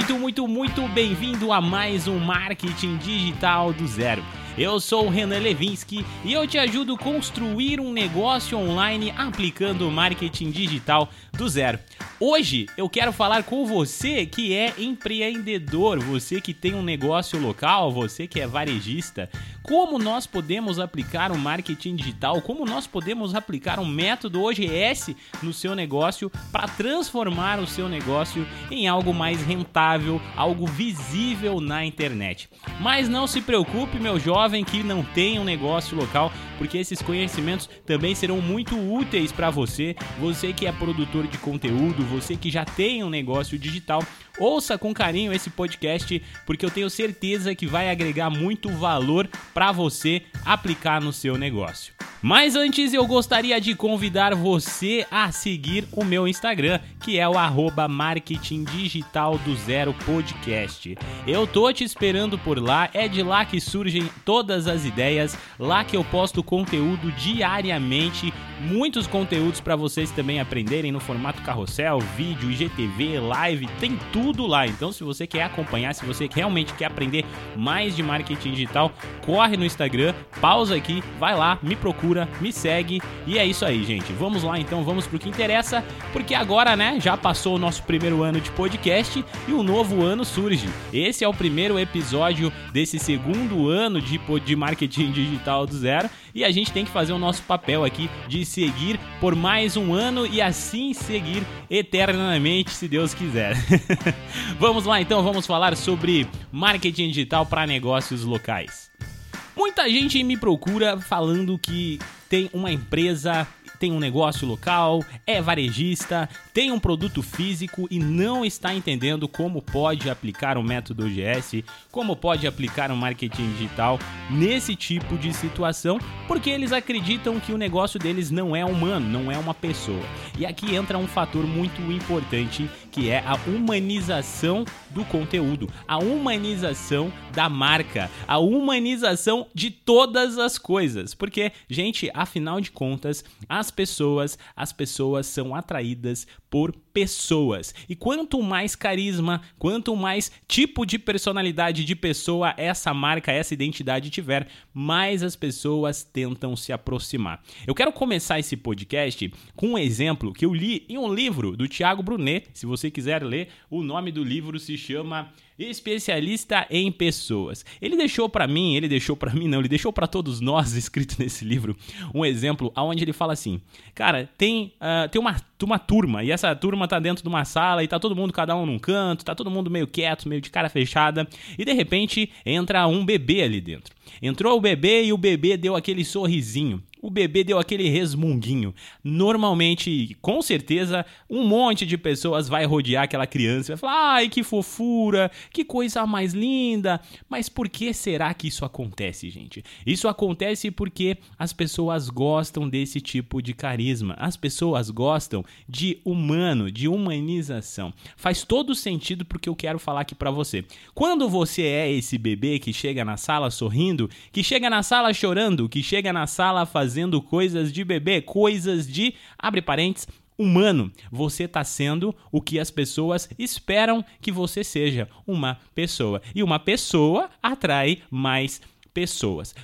muito, muito, muito bem-vindo a mais um Marketing Digital do Zero. Eu sou o Renan Levinsky e eu te ajudo a construir um negócio online aplicando marketing digital do zero. Hoje eu quero falar com você que é empreendedor, você que tem um negócio local, você que é varejista, como nós podemos aplicar o marketing digital, como nós podemos aplicar um método OGS no seu negócio para transformar o seu negócio em algo mais rentável, algo visível na internet. Mas não se preocupe, meu jovem que não tem um negócio local, porque esses conhecimentos também serão muito úteis para você, você que é produtor de conteúdo, você que já tem um negócio digital. Ouça com carinho esse podcast, porque eu tenho certeza que vai agregar muito valor para você aplicar no seu negócio. Mas antes eu gostaria de convidar você a seguir o meu Instagram, que é o arroba Marketing Digital do Zero Podcast. Eu tô te esperando por lá, é de lá que surgem todas as ideias, lá que eu posto conteúdo diariamente, muitos conteúdos para vocês também aprenderem no formato carrossel, vídeo, IGTV, live, tem tudo lá. Então se você quer acompanhar, se você realmente quer aprender mais de marketing digital, corre no Instagram, pausa aqui, vai lá, me procura me segue e é isso aí, gente. Vamos lá então, vamos pro que interessa, porque agora, né, já passou o nosso primeiro ano de podcast e o novo ano surge. Esse é o primeiro episódio desse segundo ano de, de marketing digital do zero e a gente tem que fazer o nosso papel aqui de seguir por mais um ano e assim seguir eternamente, se Deus quiser. vamos lá então, vamos falar sobre marketing digital para negócios locais. Muita gente me procura falando que tem uma empresa tem um negócio local, é varejista, tem um produto físico e não está entendendo como pode aplicar o método OGS, como pode aplicar o marketing digital nesse tipo de situação, porque eles acreditam que o negócio deles não é humano, não é uma pessoa. E aqui entra um fator muito importante que é a humanização do conteúdo, a humanização da marca, a humanização de todas as coisas. Porque, gente, afinal de contas, as pessoas, as pessoas são atraídas por pessoas. E quanto mais carisma, quanto mais tipo de personalidade de pessoa essa marca, essa identidade tiver, mais as pessoas tentam se aproximar. Eu quero começar esse podcast com um exemplo que eu li em um livro do Tiago Brunet. Se você quiser ler, o nome do livro se chama especialista em pessoas. Ele deixou para mim, ele deixou para mim não, ele deixou para todos nós escrito nesse livro um exemplo aonde ele fala assim: "Cara, tem uh, tem uma uma turma e essa turma tá dentro de uma sala e tá todo mundo cada um num canto, tá todo mundo meio quieto, meio de cara fechada e de repente entra um bebê ali dentro. Entrou o bebê e o bebê deu aquele sorrisinho o bebê deu aquele resmunguinho. Normalmente, com certeza, um monte de pessoas vai rodear aquela criança e vai falar: ai, que fofura, que coisa mais linda. Mas por que será que isso acontece, gente? Isso acontece porque as pessoas gostam desse tipo de carisma. As pessoas gostam de humano, de humanização. Faz todo sentido porque eu quero falar aqui para você. Quando você é esse bebê que chega na sala sorrindo, que chega na sala chorando, que chega na sala fazendo fazendo coisas de bebê, coisas de, abre parênteses, humano. Você está sendo o que as pessoas esperam que você seja, uma pessoa. E uma pessoa atrai mais pessoas.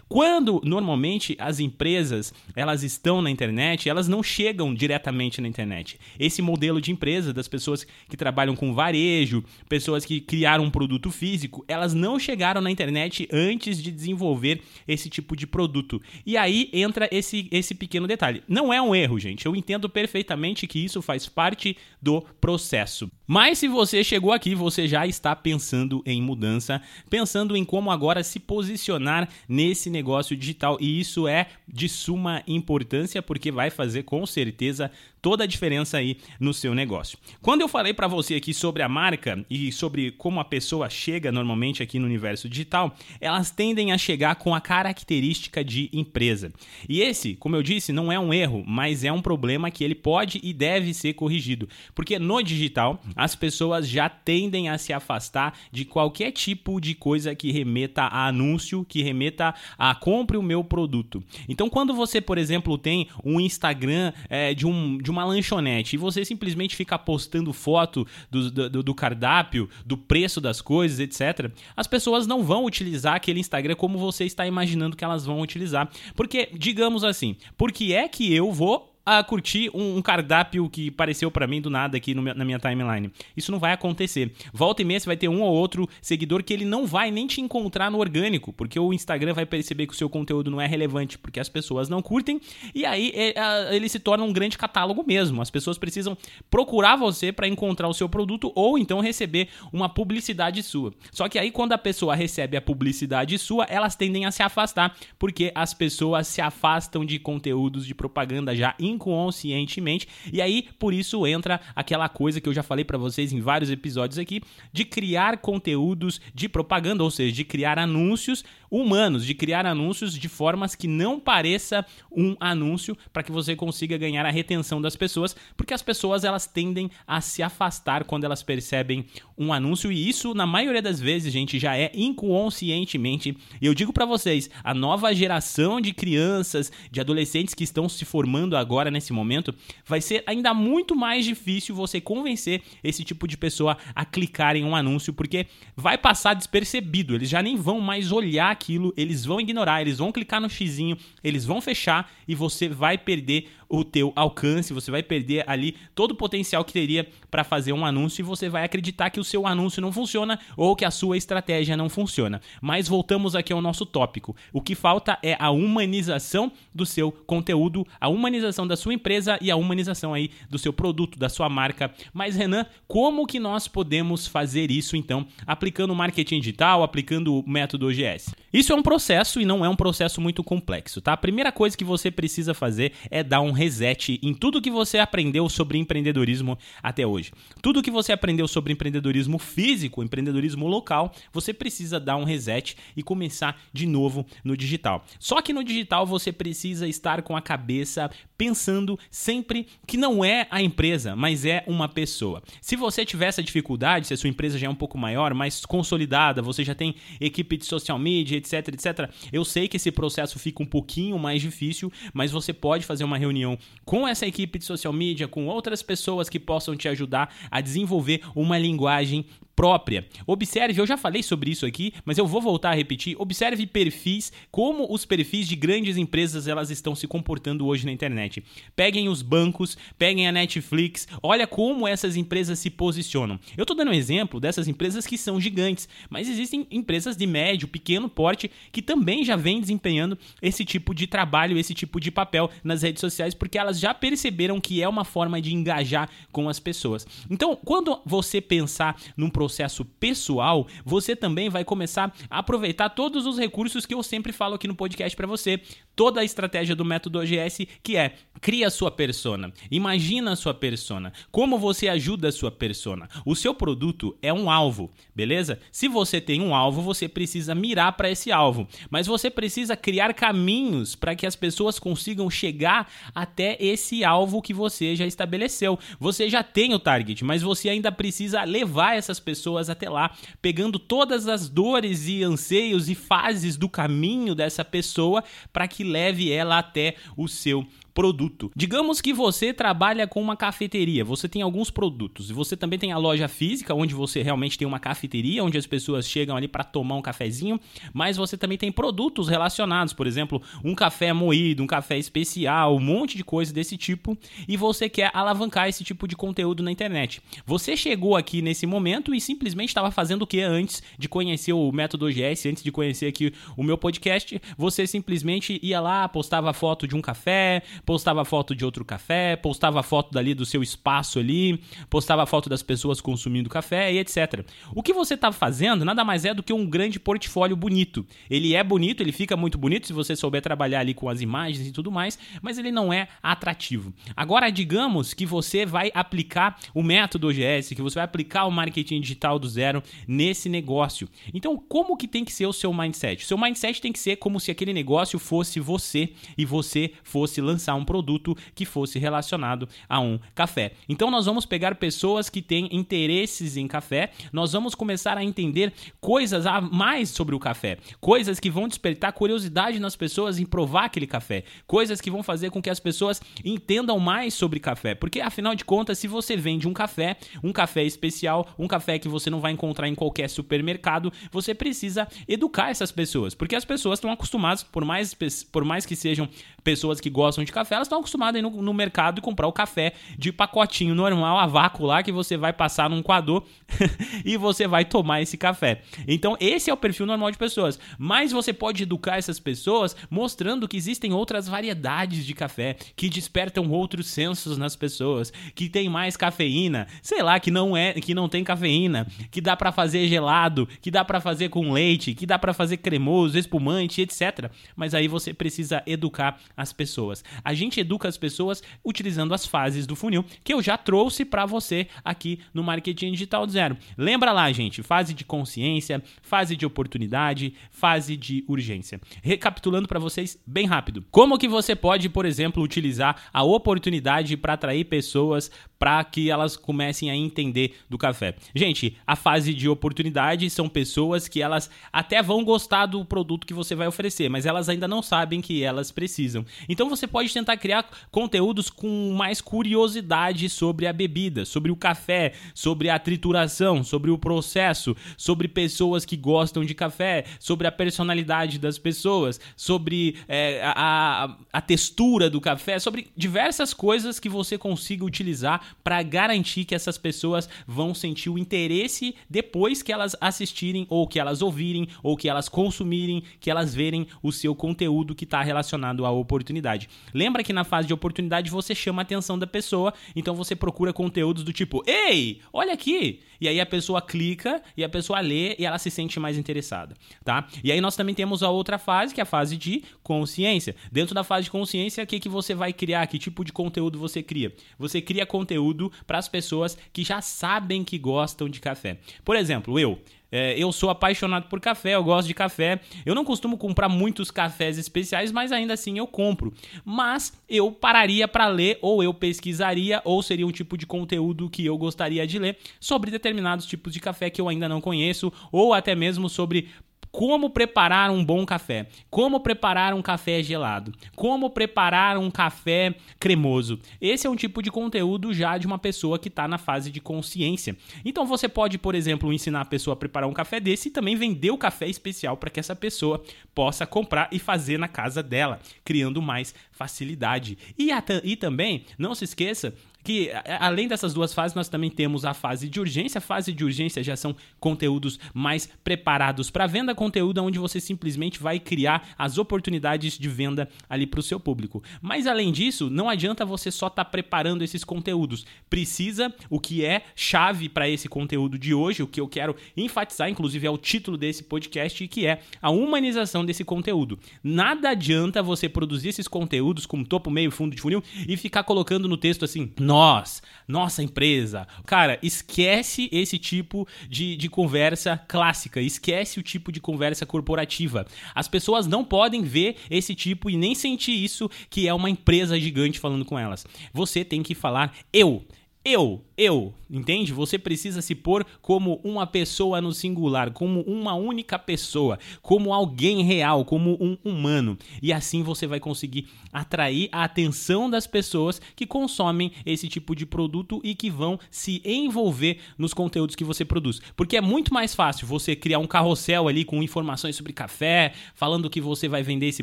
Quando normalmente as empresas elas estão na internet, elas não chegam diretamente na internet. Esse modelo de empresa das pessoas que trabalham com varejo, pessoas que criaram um produto físico, elas não chegaram na internet antes de desenvolver esse tipo de produto. E aí entra esse esse pequeno detalhe. Não é um erro, gente. Eu entendo perfeitamente que isso faz parte do processo. Mas se você chegou aqui, você já está pensando em mudança, pensando em como agora se posicionar nesse negócio digital. E isso é de suma importância porque vai fazer com certeza toda a diferença aí no seu negócio. Quando eu falei para você aqui sobre a marca e sobre como a pessoa chega normalmente aqui no universo digital, elas tendem a chegar com a característica de empresa. E esse, como eu disse, não é um erro, mas é um problema que ele pode e deve ser corrigido, porque no digital as pessoas já tendem a se afastar de qualquer tipo de coisa que remeta a anúncio, que remeta a compre o meu produto. Então, quando você, por exemplo, tem um Instagram é, de, um, de uma lanchonete e você simplesmente fica postando foto do, do, do cardápio, do preço das coisas, etc., as pessoas não vão utilizar aquele Instagram como você está imaginando que elas vão utilizar. Porque, digamos assim, por que é que eu vou a curtir um, um cardápio que apareceu para mim do nada aqui na minha timeline. Isso não vai acontecer. Volta e meia você vai ter um ou outro seguidor que ele não vai nem te encontrar no orgânico, porque o Instagram vai perceber que o seu conteúdo não é relevante, porque as pessoas não curtem, e aí é, é, ele se torna um grande catálogo mesmo. As pessoas precisam procurar você para encontrar o seu produto ou então receber uma publicidade sua. Só que aí quando a pessoa recebe a publicidade sua, elas tendem a se afastar, porque as pessoas se afastam de conteúdos de propaganda já inconscientemente. E aí, por isso entra aquela coisa que eu já falei para vocês em vários episódios aqui, de criar conteúdos de propaganda, ou seja, de criar anúncios humanos, de criar anúncios de formas que não pareça um anúncio para que você consiga ganhar a retenção das pessoas, porque as pessoas elas tendem a se afastar quando elas percebem um anúncio e isso na maioria das vezes, gente, já é inconscientemente. E eu digo para vocês, a nova geração de crianças, de adolescentes que estão se formando agora nesse momento, vai ser ainda muito mais difícil você convencer esse tipo de pessoa a clicar em um anúncio, porque vai passar despercebido, eles já nem vão mais olhar aquilo, eles vão ignorar, eles vão clicar no xizinho, eles vão fechar e você vai perder o teu alcance, você vai perder ali todo o potencial que teria para fazer um anúncio e você vai acreditar que o seu anúncio não funciona ou que a sua estratégia não funciona. Mas voltamos aqui ao nosso tópico. O que falta é a humanização do seu conteúdo, a humanização da sua empresa e a humanização aí do seu produto, da sua marca. Mas Renan, como que nós podemos fazer isso então, aplicando marketing digital, aplicando o método OGS? Isso é um processo e não é um processo muito complexo, tá? A primeira coisa que você precisa fazer é dar um reset em tudo que você aprendeu sobre empreendedorismo até hoje. Tudo que você aprendeu sobre empreendedorismo físico, empreendedorismo local, você precisa dar um reset e começar de novo no digital. Só que no digital você precisa estar com a cabeça pensando sempre que não é a empresa, mas é uma pessoa. Se você tiver essa dificuldade, se a sua empresa já é um pouco maior, mais consolidada, você já tem equipe de social media, etc, etc, eu sei que esse processo fica um pouquinho mais difícil, mas você pode fazer uma reunião com essa equipe de social media, com outras pessoas que possam te ajudar a desenvolver uma linguagem própria. Observe, eu já falei sobre isso aqui, mas eu vou voltar a repetir. Observe perfis, como os perfis de grandes empresas elas estão se comportando hoje na internet. Peguem os bancos, peguem a Netflix, olha como essas empresas se posicionam. Eu estou dando um exemplo dessas empresas que são gigantes, mas existem empresas de médio, pequeno porte que também já vêm desempenhando esse tipo de trabalho, esse tipo de papel nas redes sociais, porque elas já perceberam que é uma forma de engajar com as pessoas. Então, quando você pensar num processo processo pessoal, você também vai começar a aproveitar todos os recursos que eu sempre falo aqui no podcast para você. Toda a estratégia do método OGS, que é cria a sua persona, imagina a sua persona, como você ajuda a sua persona. O seu produto é um alvo, beleza? Se você tem um alvo, você precisa mirar para esse alvo, mas você precisa criar caminhos para que as pessoas consigam chegar até esse alvo que você já estabeleceu. Você já tem o target, mas você ainda precisa levar essas pessoas pessoas até lá, pegando todas as dores e anseios e fases do caminho dessa pessoa para que leve ela até o seu produto. Digamos que você trabalha com uma cafeteria, você tem alguns produtos e você também tem a loja física, onde você realmente tem uma cafeteria, onde as pessoas chegam ali para tomar um cafezinho, mas você também tem produtos relacionados, por exemplo, um café moído, um café especial, um monte de coisa desse tipo, e você quer alavancar esse tipo de conteúdo na internet. Você chegou aqui nesse momento e simplesmente estava fazendo o que antes de conhecer o método OGS, antes de conhecer aqui o meu podcast, você simplesmente ia lá, postava foto de um café, postava foto de outro café, postava foto dali do seu espaço ali, postava foto das pessoas consumindo café e etc. O que você está fazendo nada mais é do que um grande portfólio bonito. Ele é bonito, ele fica muito bonito se você souber trabalhar ali com as imagens e tudo mais, mas ele não é atrativo. Agora, digamos que você vai aplicar o método OGS, que você vai aplicar o marketing digital do zero nesse negócio. Então, como que tem que ser o seu mindset? O seu mindset tem que ser como se aquele negócio fosse você e você fosse lançar um produto que fosse relacionado a um café. Então nós vamos pegar pessoas que têm interesses em café, nós vamos começar a entender coisas a mais sobre o café, coisas que vão despertar curiosidade nas pessoas em provar aquele café, coisas que vão fazer com que as pessoas entendam mais sobre café, porque afinal de contas, se você vende um café, um café especial, um café que você não vai encontrar em qualquer supermercado, você precisa educar essas pessoas, porque as pessoas estão acostumadas, por mais, por mais que sejam pessoas que gostam de café, elas estão acostumadas a ir no, no mercado e comprar o café de pacotinho normal, a vácuo lá, que você vai passar num coador e você vai tomar esse café. Então, esse é o perfil normal de pessoas. Mas você pode educar essas pessoas mostrando que existem outras variedades de café que despertam outros sensos nas pessoas, que tem mais cafeína, sei lá, que não é, que não tem cafeína, que dá para fazer gelado, que dá para fazer com leite, que dá para fazer cremoso, espumante, etc. Mas aí você precisa educar as pessoas. A gente educa as pessoas utilizando as fases do funil que eu já trouxe para você aqui no Marketing Digital Zero. Lembra lá, gente, fase de consciência, fase de oportunidade, fase de urgência. Recapitulando para vocês bem rápido. Como que você pode, por exemplo, utilizar a oportunidade para atrair pessoas para que elas comecem a entender do café. Gente, a fase de oportunidade são pessoas que elas até vão gostar do produto que você vai oferecer, mas elas ainda não sabem que elas precisam. Então você pode tentar criar conteúdos com mais curiosidade sobre a bebida, sobre o café, sobre a trituração, sobre o processo, sobre pessoas que gostam de café, sobre a personalidade das pessoas, sobre é, a, a textura do café, sobre diversas coisas que você consiga utilizar para garantir que essas pessoas vão sentir o interesse depois que elas assistirem ou que elas ouvirem ou que elas consumirem, que elas verem o seu conteúdo que está relacionado à oportunidade. Lembra que na fase de oportunidade você chama a atenção da pessoa, então você procura conteúdos do tipo: "Ei, olha aqui". E aí a pessoa clica e a pessoa lê e ela se sente mais interessada, tá? E aí nós também temos a outra fase, que é a fase de consciência. Dentro da fase de consciência, o que que você vai criar? Que tipo de conteúdo você cria? Você cria conteúdo conteúdo para as pessoas que já sabem que gostam de café. Por exemplo, eu. É, eu sou apaixonado por café, eu gosto de café. Eu não costumo comprar muitos cafés especiais, mas ainda assim eu compro. Mas eu pararia para ler, ou eu pesquisaria, ou seria um tipo de conteúdo que eu gostaria de ler sobre determinados tipos de café que eu ainda não conheço, ou até mesmo sobre como preparar um bom café, como preparar um café gelado, como preparar um café cremoso. Esse é um tipo de conteúdo já de uma pessoa que está na fase de consciência. Então você pode, por exemplo, ensinar a pessoa a preparar um café desse e também vender o café especial para que essa pessoa possa comprar e fazer na casa dela, criando mais facilidade. E, e também, não se esqueça que além dessas duas fases, nós também temos a fase de urgência. A fase de urgência já são conteúdos mais preparados para venda, conteúdo onde você simplesmente vai criar as oportunidades de venda ali para o seu público. Mas além disso, não adianta você só estar tá preparando esses conteúdos. Precisa o que é chave para esse conteúdo de hoje, o que eu quero enfatizar, inclusive é o título desse podcast, que é a humanização desse conteúdo. Nada adianta você produzir esses conteúdos com topo, meio, fundo de funil e ficar colocando no texto assim, nós, nossa empresa. Cara, esquece esse tipo de, de conversa clássica, esquece o tipo de conversa corporativa. As pessoas não podem ver esse tipo e nem sentir isso que é uma empresa gigante falando com elas. Você tem que falar eu. Eu, eu, entende? Você precisa se pôr como uma pessoa no singular, como uma única pessoa, como alguém real, como um humano. E assim você vai conseguir atrair a atenção das pessoas que consomem esse tipo de produto e que vão se envolver nos conteúdos que você produz. Porque é muito mais fácil você criar um carrossel ali com informações sobre café, falando que você vai vender esse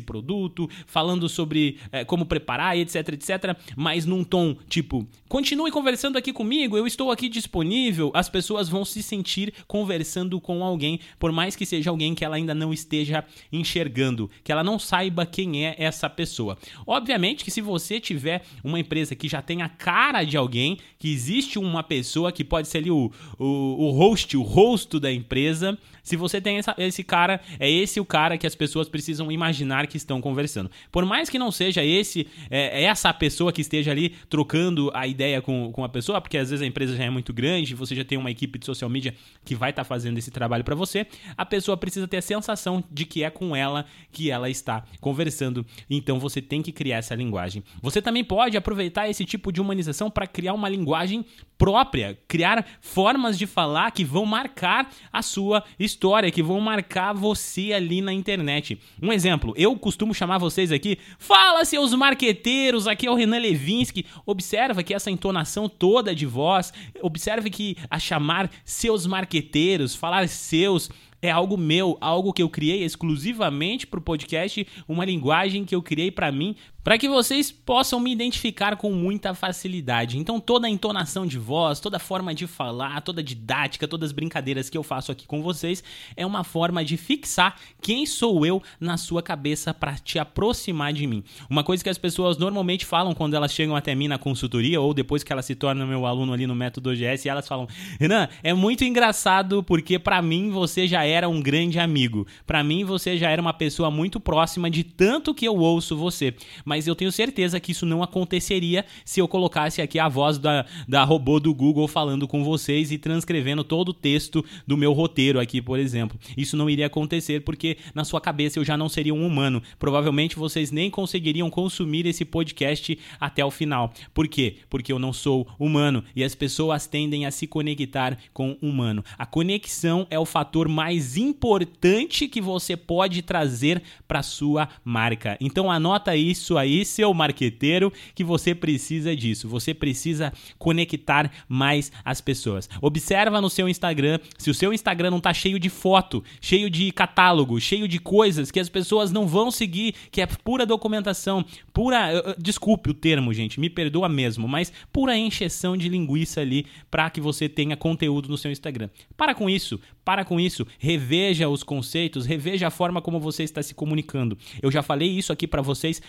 produto, falando sobre é, como preparar, etc, etc, mas num tom tipo, continue conversando conversando aqui comigo, eu estou aqui disponível, as pessoas vão se sentir conversando com alguém, por mais que seja alguém que ela ainda não esteja enxergando, que ela não saiba quem é essa pessoa. Obviamente que se você tiver uma empresa que já tem a cara de alguém, que existe uma pessoa que pode ser ali o, o, o host, o rosto da empresa, se você tem essa, esse cara, é esse o cara que as pessoas precisam imaginar que estão conversando. Por mais que não seja esse, é, é essa pessoa que esteja ali trocando a ideia com, com a pessoa porque às vezes a empresa já é muito grande, você já tem uma equipe de social media que vai estar tá fazendo esse trabalho para você. A pessoa precisa ter a sensação de que é com ela que ela está conversando. Então você tem que criar essa linguagem. Você também pode aproveitar esse tipo de humanização para criar uma linguagem própria, criar formas de falar que vão marcar a sua história, que vão marcar você ali na internet. Um exemplo, eu costumo chamar vocês aqui, fala seus marqueteiros, aqui é o Renan Levinsky. Observa que essa entonação toda de voz, observe que a chamar seus marqueteiros, falar seus é algo meu, algo que eu criei exclusivamente para o podcast, uma linguagem que eu criei para mim, para que vocês possam me identificar com muita facilidade. Então, toda a entonação de voz, toda a forma de falar, toda a didática, todas as brincadeiras que eu faço aqui com vocês é uma forma de fixar quem sou eu na sua cabeça para te aproximar de mim. Uma coisa que as pessoas normalmente falam quando elas chegam até mim na consultoria ou depois que elas se tornam meu aluno ali no método OGS, elas falam: "Renan, é muito engraçado porque para mim você já era um grande amigo. Para mim você já era uma pessoa muito próxima de tanto que eu ouço você." Mas mas eu tenho certeza que isso não aconteceria se eu colocasse aqui a voz da, da robô do Google falando com vocês e transcrevendo todo o texto do meu roteiro aqui, por exemplo. Isso não iria acontecer porque na sua cabeça eu já não seria um humano. Provavelmente vocês nem conseguiriam consumir esse podcast até o final. Por quê? Porque eu não sou humano e as pessoas tendem a se conectar com o humano. A conexão é o fator mais importante que você pode trazer para sua marca. Então anota isso aí aí, seu marqueteiro, que você precisa disso. Você precisa conectar mais as pessoas. Observa no seu Instagram, se o seu Instagram não tá cheio de foto, cheio de catálogo, cheio de coisas que as pessoas não vão seguir, que é pura documentação, pura, desculpe o termo, gente, me perdoa mesmo, mas pura encheção de linguiça ali para que você tenha conteúdo no seu Instagram. Para com isso, para com isso, reveja os conceitos, reveja a forma como você está se comunicando. Eu já falei isso aqui para vocês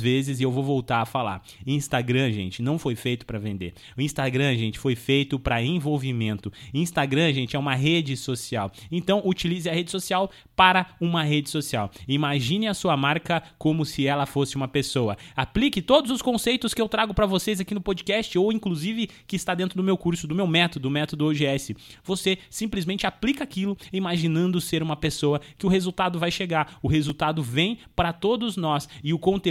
vezes e eu vou voltar a falar. Instagram, gente, não foi feito para vender. O Instagram, gente, foi feito para envolvimento. Instagram, gente, é uma rede social. Então, utilize a rede social para uma rede social. Imagine a sua marca como se ela fosse uma pessoa. Aplique todos os conceitos que eu trago para vocês aqui no podcast ou inclusive que está dentro do meu curso, do meu método, o método OGS. Você simplesmente aplica aquilo imaginando ser uma pessoa que o resultado vai chegar. O resultado vem para todos nós e o conteúdo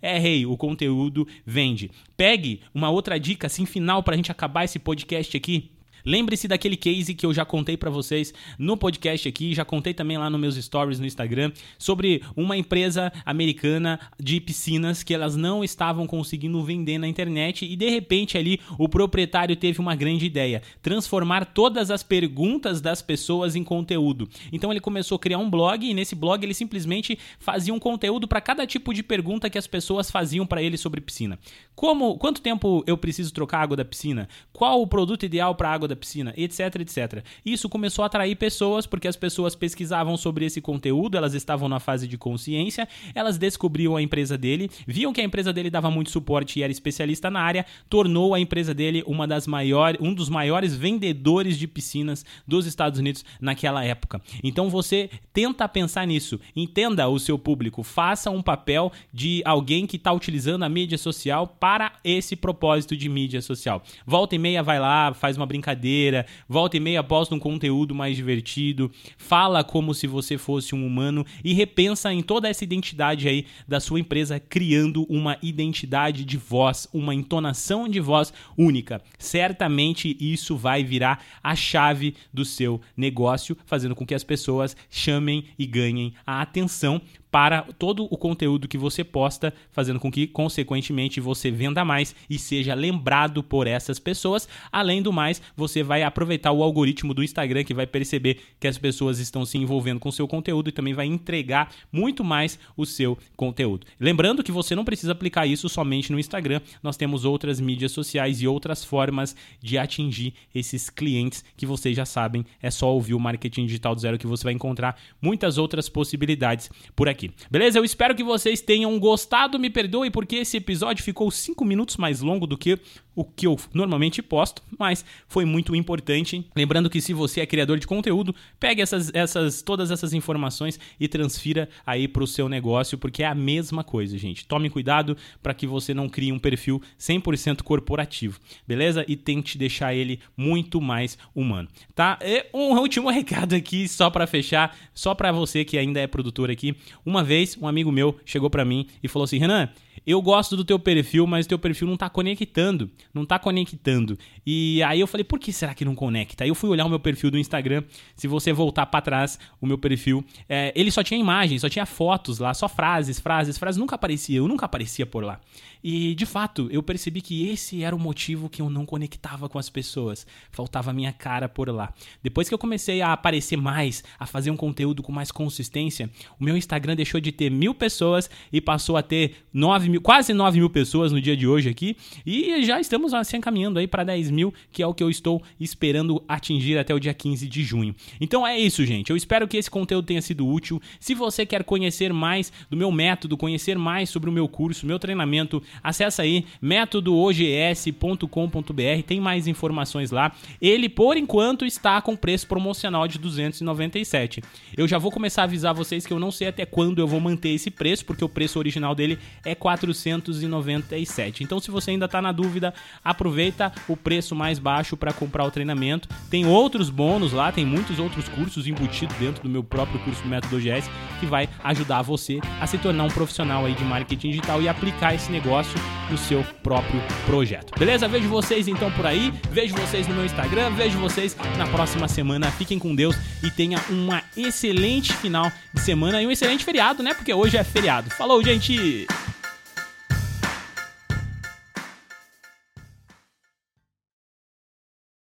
é rei, o conteúdo vende. Pegue uma outra dica assim final para a gente acabar esse podcast aqui. Lembre-se daquele case que eu já contei para vocês no podcast aqui, já contei também lá nos meus stories no Instagram, sobre uma empresa americana de piscinas que elas não estavam conseguindo vender na internet e de repente ali o proprietário teve uma grande ideia: transformar todas as perguntas das pessoas em conteúdo. Então ele começou a criar um blog e nesse blog ele simplesmente fazia um conteúdo para cada tipo de pergunta que as pessoas faziam para ele sobre piscina. Como, quanto tempo eu preciso trocar água da piscina? Qual o produto ideal para água da da piscina, etc, etc. Isso começou a atrair pessoas porque as pessoas pesquisavam sobre esse conteúdo, elas estavam na fase de consciência, elas descobriam a empresa dele, viam que a empresa dele dava muito suporte e era especialista na área, tornou a empresa dele uma das maiores, um dos maiores vendedores de piscinas dos Estados Unidos naquela época. Então você tenta pensar nisso, entenda o seu público, faça um papel de alguém que está utilizando a mídia social para esse propósito de mídia social. Volta e meia vai lá, faz uma brincadeira brincadeira, volta e meia posta um conteúdo mais divertido, fala como se você fosse um humano e repensa em toda essa identidade aí da sua empresa, criando uma identidade de voz, uma entonação de voz única. Certamente isso vai virar a chave do seu negócio, fazendo com que as pessoas chamem e ganhem a atenção para todo o conteúdo que você posta, fazendo com que, consequentemente, você venda mais e seja lembrado por essas pessoas. Além do mais, você vai aproveitar o algoritmo do Instagram que vai perceber que as pessoas estão se envolvendo com o seu conteúdo e também vai entregar muito mais o seu conteúdo. Lembrando que você não precisa aplicar isso somente no Instagram, nós temos outras mídias sociais e outras formas de atingir esses clientes que vocês já sabem. É só ouvir o Marketing Digital do Zero que você vai encontrar muitas outras possibilidades por aqui aqui. Beleza? Eu espero que vocês tenham gostado. Me perdoe porque esse episódio ficou 5 minutos mais longo do que o que eu normalmente posto, mas foi muito importante. Lembrando que se você é criador de conteúdo, pegue essas, essas todas essas informações e transfira aí para o seu negócio, porque é a mesma coisa, gente. Tome cuidado para que você não crie um perfil 100% corporativo, beleza? E tente deixar ele muito mais humano, tá? E um último recado aqui só para fechar, só para você que ainda é produtor aqui. Uma vez um amigo meu chegou para mim e falou assim: "Renan, eu gosto do teu perfil, mas o teu perfil não tá conectando, não tá conectando. E aí eu falei, por que será que não conecta? Aí eu fui olhar o meu perfil do Instagram, se você voltar para trás, o meu perfil, é, ele só tinha imagens, só tinha fotos lá, só frases, frases, frases, nunca aparecia, eu nunca aparecia por lá. E de fato, eu percebi que esse era o motivo que eu não conectava com as pessoas, faltava minha cara por lá. Depois que eu comecei a aparecer mais, a fazer um conteúdo com mais consistência, o meu Instagram deixou de ter mil pessoas e passou a ter 9 mil, quase 9 mil pessoas no dia de hoje aqui. E já estamos assim encaminhando aí para 10 mil, que é o que eu estou esperando atingir até o dia 15 de junho. Então é isso, gente. Eu espero que esse conteúdo tenha sido útil. Se você quer conhecer mais do meu método, conhecer mais sobre o meu curso, meu treinamento, acessa aí métodoogs.com.br, tem mais informações lá. Ele, por enquanto, está com preço promocional de 297. Eu já vou começar a avisar vocês que eu não sei até quando eu vou manter esse preço, porque o preço original dele é 497. Então, se você ainda está na dúvida, aproveita o preço mais baixo para comprar o treinamento. Tem outros bônus lá, tem muitos outros cursos embutidos dentro do meu próprio curso do Método OGS que vai ajudar você a se tornar um profissional aí de marketing digital e aplicar esse negócio no seu próprio projeto. Beleza? Vejo vocês então por aí, vejo vocês no meu Instagram, vejo vocês na próxima semana. Fiquem com Deus e tenha uma excelente final de semana e um excelente feriado, né? Porque hoje é feriado. Falou, gente!